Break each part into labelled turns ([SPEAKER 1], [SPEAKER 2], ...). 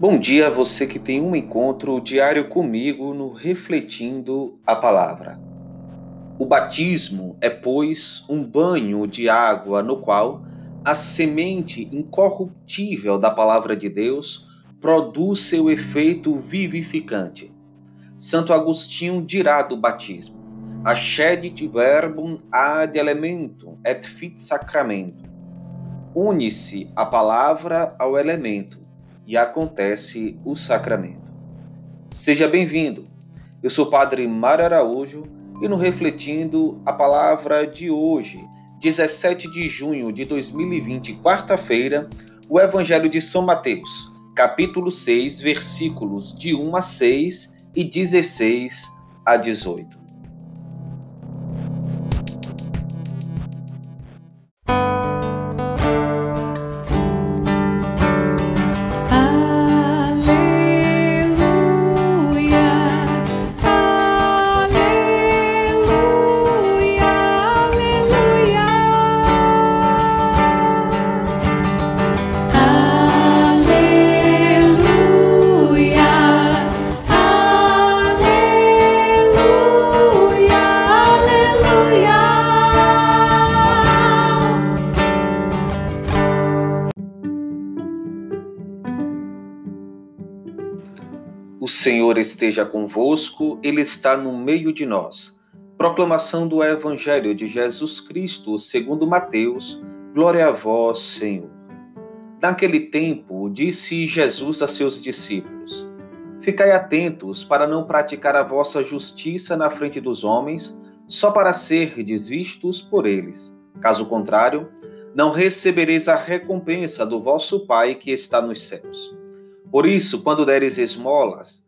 [SPEAKER 1] Bom dia a você que tem um encontro diário comigo no Refletindo a Palavra. O batismo é, pois, um banho de água no qual a semente incorruptível da Palavra de Deus produz seu efeito vivificante. Santo Agostinho dirá do batismo: Ascedit verbum ad elementum et fit sacramento. Une-se a palavra ao elemento e acontece o sacramento. Seja bem-vindo. Eu sou o Padre Mário Araújo e no Refletindo a Palavra de hoje, 17 de junho de 2020, quarta-feira, o Evangelho de São Mateus, capítulo 6, versículos de 1 a 6 e 16 a 18. Senhor esteja convosco, Ele está no meio de nós. Proclamação do Evangelho de Jesus Cristo, segundo Mateus. Glória a vós, Senhor. Naquele tempo, disse Jesus a seus discípulos: Ficai atentos para não praticar a vossa justiça na frente dos homens, só para ser desvistos por eles. Caso contrário, não recebereis a recompensa do vosso Pai que está nos céus. Por isso, quando deres esmolas,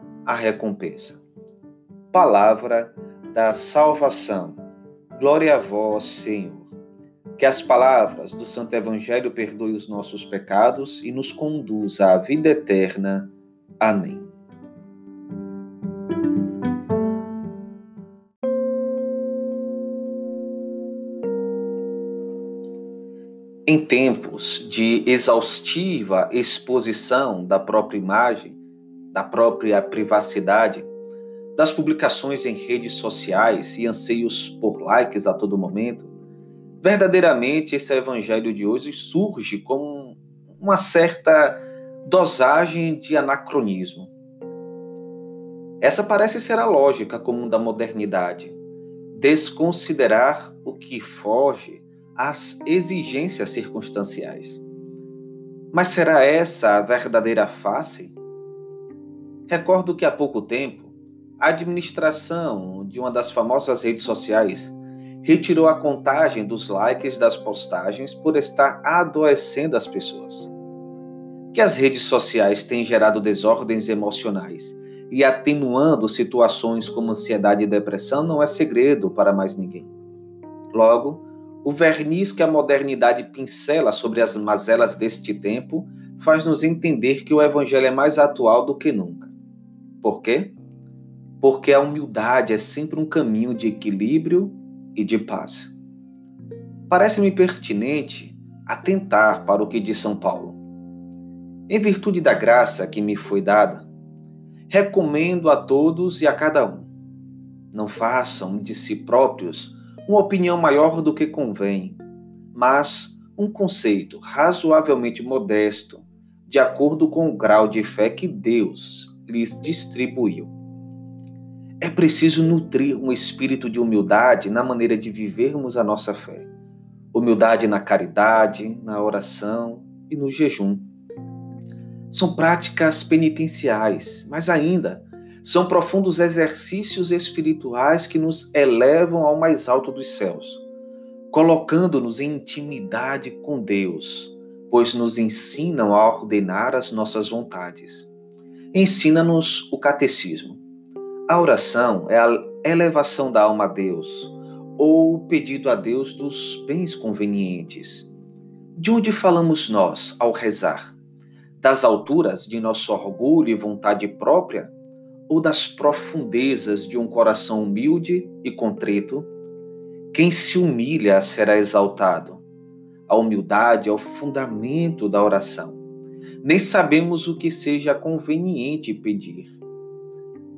[SPEAKER 1] a recompensa. Palavra da salvação. Glória a vós, Senhor. Que as palavras do Santo Evangelho perdoem os nossos pecados e nos conduza à vida eterna. Amém. Em tempos de exaustiva exposição da própria imagem, da própria privacidade, das publicações em redes sociais e anseios por likes a todo momento, verdadeiramente esse evangelho de hoje surge com uma certa dosagem de anacronismo. Essa parece ser a lógica comum da modernidade, desconsiderar o que foge às exigências circunstanciais. Mas será essa a verdadeira face? Recordo que há pouco tempo, a administração de uma das famosas redes sociais retirou a contagem dos likes das postagens por estar adoecendo as pessoas. Que as redes sociais têm gerado desordens emocionais e atenuando situações como ansiedade e depressão não é segredo para mais ninguém. Logo, o verniz que a modernidade pincela sobre as mazelas deste tempo faz nos entender que o evangelho é mais atual do que nunca. Por quê? Porque a humildade é sempre um caminho de equilíbrio e de paz. Parece-me pertinente atentar para o que diz São Paulo. Em virtude da graça que me foi dada, recomendo a todos e a cada um: não façam de si próprios uma opinião maior do que convém, mas um conceito razoavelmente modesto, de acordo com o grau de fé que Deus lhes distribuiu. É preciso nutrir um espírito de humildade na maneira de vivermos a nossa fé. Humildade na caridade, na oração e no jejum. São práticas penitenciais, mas ainda são profundos exercícios espirituais que nos elevam ao mais alto dos céus, colocando-nos em intimidade com Deus, pois nos ensinam a ordenar as nossas vontades. Ensina-nos o catecismo. A oração é a elevação da alma a Deus, ou o pedido a Deus dos bens convenientes. De onde falamos nós ao rezar? Das alturas de nosso orgulho e vontade própria? ou das profundezas de um coração humilde e contrito? Quem se humilha será exaltado. A humildade é o fundamento da oração. Nem sabemos o que seja conveniente pedir.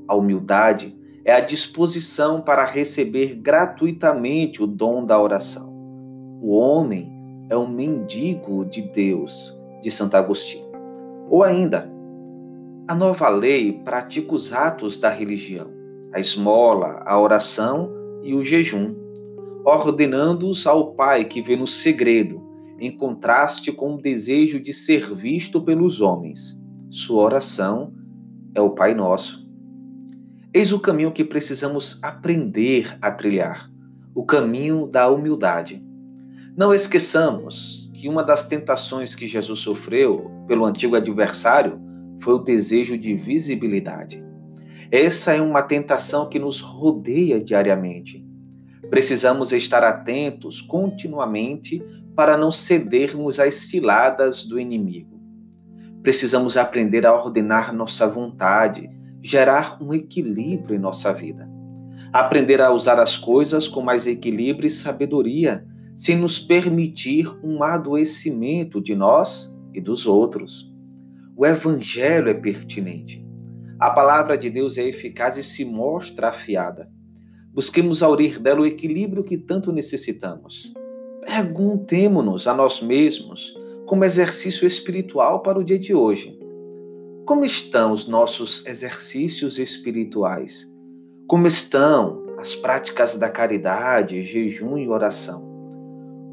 [SPEAKER 1] A humildade é a disposição para receber gratuitamente o dom da oração. O homem é um mendigo de Deus, de Santo Agostinho. Ou ainda, a nova lei pratica os atos da religião, a esmola, a oração e o jejum, ordenando-os ao Pai que vê no segredo, em contraste com o desejo de ser visto pelos homens. Sua oração é o Pai Nosso. Eis o caminho que precisamos aprender a trilhar o caminho da humildade. Não esqueçamos que uma das tentações que Jesus sofreu pelo antigo adversário foi o desejo de visibilidade. Essa é uma tentação que nos rodeia diariamente. Precisamos estar atentos continuamente para não cedermos às ciladas do inimigo. Precisamos aprender a ordenar nossa vontade, gerar um equilíbrio em nossa vida. Aprender a usar as coisas com mais equilíbrio e sabedoria, sem nos permitir um adoecimento de nós e dos outros. O evangelho é pertinente. A palavra de Deus é eficaz e se mostra afiada. Busquemos aurir dela o equilíbrio que tanto necessitamos. Perguntemo-nos a nós mesmos, como exercício espiritual para o dia de hoje. Como estão os nossos exercícios espirituais? Como estão as práticas da caridade, jejum e oração?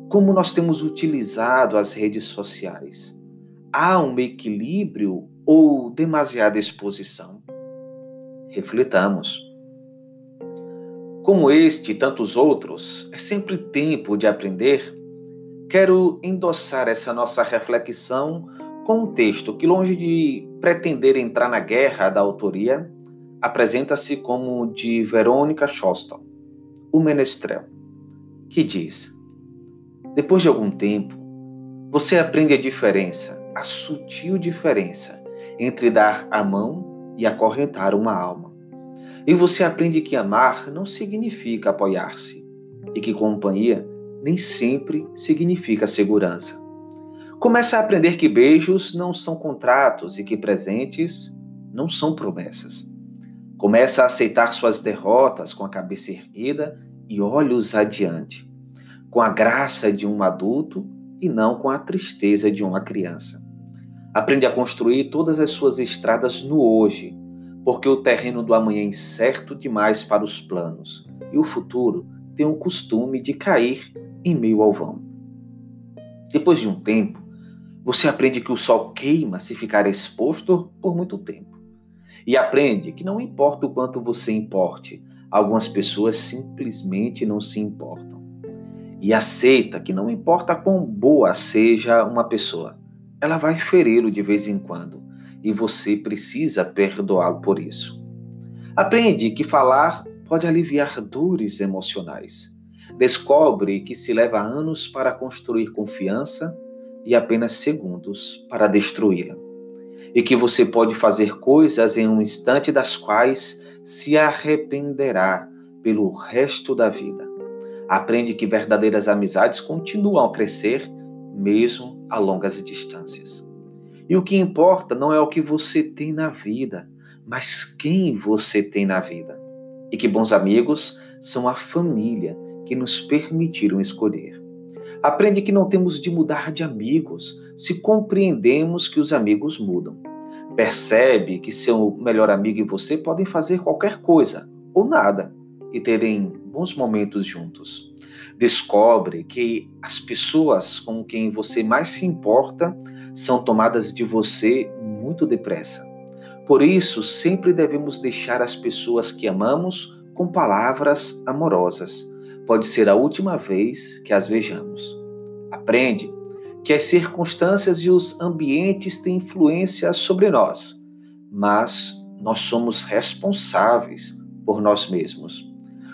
[SPEAKER 1] Como nós temos utilizado as redes sociais? há um equilíbrio ou demasiada exposição? Reflitamos. Como este e tantos outros, é sempre tempo de aprender. Quero endossar essa nossa reflexão com um texto que, longe de pretender entrar na guerra da autoria, apresenta-se como de Verônica Shoston, o Menestrel, que diz: Depois de algum tempo, você aprende a diferença a sutil diferença entre dar a mão e acorrentar uma alma. E você aprende que amar não significa apoiar-se e que companhia nem sempre significa segurança. Começa a aprender que beijos não são contratos e que presentes não são promessas. Começa a aceitar suas derrotas com a cabeça erguida e olhos adiante, com a graça de um adulto e não com a tristeza de uma criança. Aprende a construir todas as suas estradas no hoje, porque o terreno do amanhã é incerto demais para os planos, e o futuro tem o costume de cair em meio ao vão. Depois de um tempo, você aprende que o sol queima se ficar exposto por muito tempo. E aprende que não importa o quanto você importe, algumas pessoas simplesmente não se importam e aceita que não importa quão boa seja uma pessoa, ela vai feri-lo de vez em quando e você precisa perdoá-lo por isso. Aprende que falar pode aliviar dores emocionais. Descobre que se leva anos para construir confiança e apenas segundos para destruí-la. e que você pode fazer coisas em um instante das quais se arrependerá pelo resto da vida. Aprende que verdadeiras amizades continuam a crescer mesmo a longas distâncias. E o que importa não é o que você tem na vida, mas quem você tem na vida. E que bons amigos são a família que nos permitiram escolher. Aprende que não temos de mudar de amigos se compreendemos que os amigos mudam. Percebe que seu melhor amigo e você podem fazer qualquer coisa ou nada e terem bons momentos juntos. Descobre que as pessoas com quem você mais se importa são tomadas de você muito depressa. Por isso, sempre devemos deixar as pessoas que amamos com palavras amorosas pode ser a última vez que as vejamos. Aprende que as circunstâncias e os ambientes têm influência sobre nós, mas nós somos responsáveis por nós mesmos.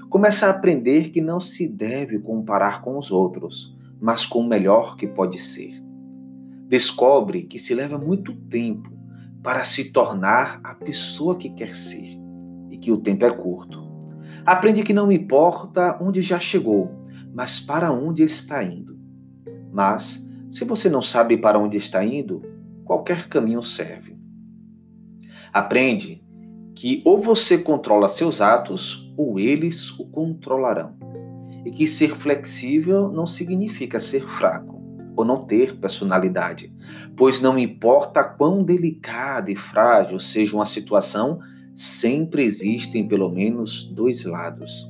[SPEAKER 1] Começa a aprender que não se deve comparar com os outros, mas com o melhor que pode ser. Descobre que se leva muito tempo para se tornar a pessoa que quer ser e que o tempo é curto. Aprende que não importa onde já chegou, mas para onde está indo. Mas, se você não sabe para onde está indo, qualquer caminho serve. Aprende que ou você controla seus atos ou eles o controlarão. E que ser flexível não significa ser fraco ou não ter personalidade, pois não importa quão delicada e frágil seja uma situação, sempre existem pelo menos dois lados.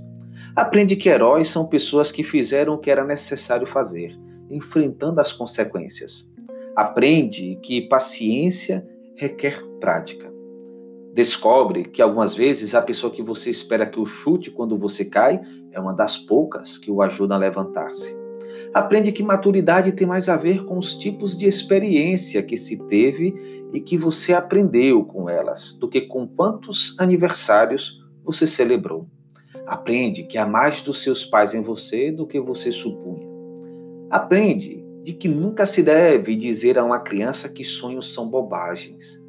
[SPEAKER 1] Aprende que heróis são pessoas que fizeram o que era necessário fazer, enfrentando as consequências. Aprende que paciência requer prática. Descobre que algumas vezes a pessoa que você espera que o chute quando você cai é uma das poucas que o ajuda a levantar-se. Aprende que maturidade tem mais a ver com os tipos de experiência que se teve e que você aprendeu com elas, do que com quantos aniversários você celebrou. Aprende que há mais dos seus pais em você do que você supunha. Aprende de que nunca se deve dizer a uma criança que sonhos são bobagens.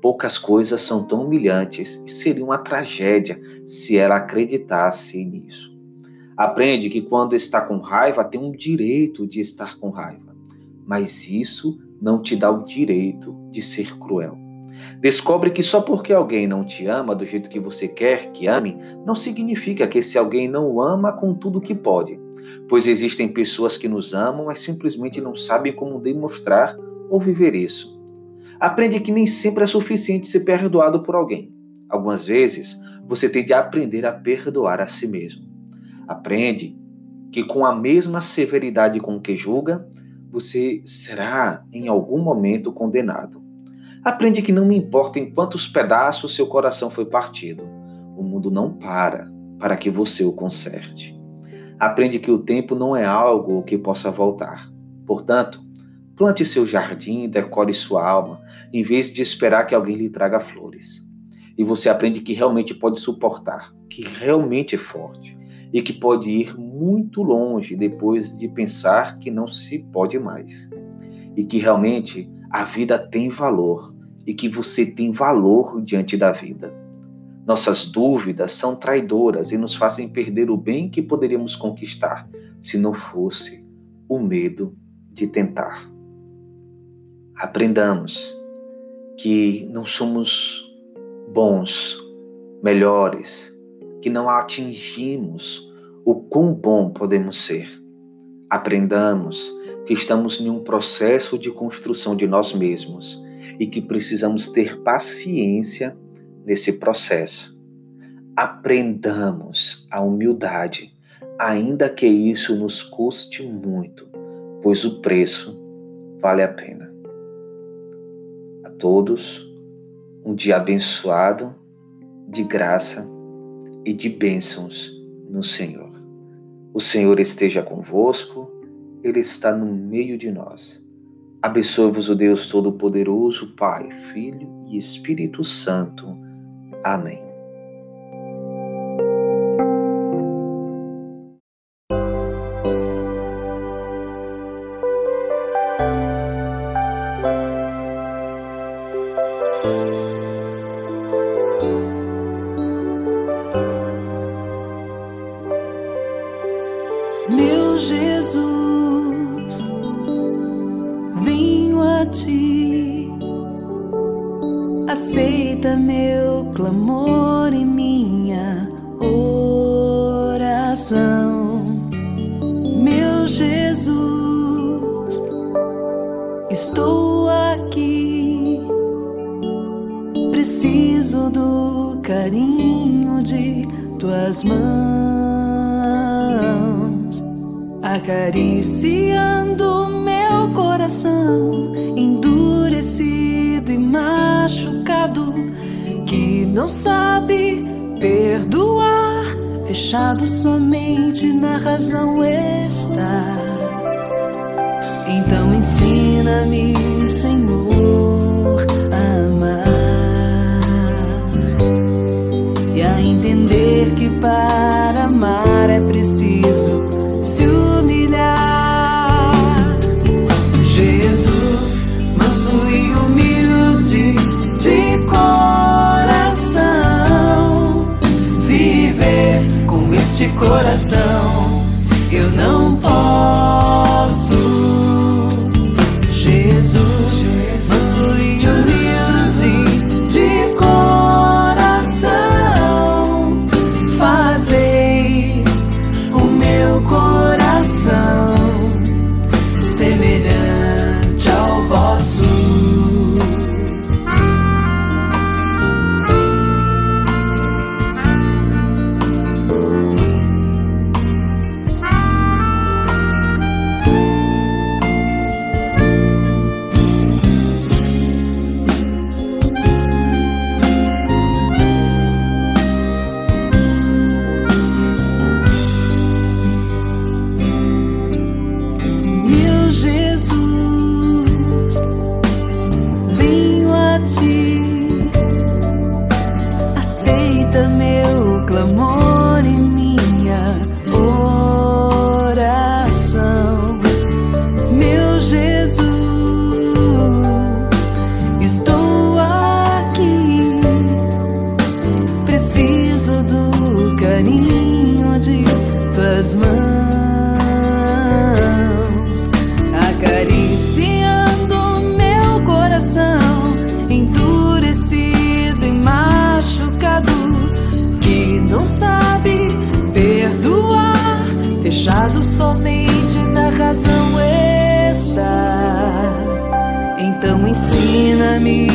[SPEAKER 1] Poucas coisas são tão humilhantes e seria uma tragédia se ela acreditasse nisso. Aprende que quando está com raiva tem um direito de estar com raiva, mas isso não te dá o direito de ser cruel. Descobre que só porque alguém não te ama do jeito que você quer que ame, não significa que esse alguém não o ama com tudo que pode, pois existem pessoas que nos amam, mas simplesmente não sabem como demonstrar ou viver isso. Aprende que nem sempre é suficiente ser perdoado por alguém. Algumas vezes, você tem de aprender a perdoar a si mesmo. Aprende que com a mesma severidade com que julga, você será em algum momento condenado. Aprende que não me importa em quantos pedaços seu coração foi partido. O mundo não para para que você o conserte. Aprende que o tempo não é algo que possa voltar. Portanto, plante seu jardim decore sua alma, em vez de esperar que alguém lhe traga flores. E você aprende que realmente pode suportar, que realmente é forte e que pode ir muito longe depois de pensar que não se pode mais. E que realmente a vida tem valor e que você tem valor diante da vida. Nossas dúvidas são traidoras e nos fazem perder o bem que poderíamos conquistar se não fosse o medo de tentar. Aprendamos que não somos bons, melhores, que não atingimos o quão bom podemos ser. Aprendamos que estamos em um processo de construção de nós mesmos e que precisamos ter paciência nesse processo. Aprendamos a humildade, ainda que isso nos custe muito, pois o preço vale a pena. A todos, um dia abençoado, de graça e de bênçãos no Senhor. O Senhor esteja convosco, Ele está no meio de nós. Abençoe-vos o Deus Todo-Poderoso, Pai, Filho e Espírito Santo. Amém.
[SPEAKER 2] do carinho de tuas mãos, acariciando meu coração endurecido e machucado que não sabe perdoar, fechado somente na razão está. Então ensina-me, Senhor goodbye. ensina-me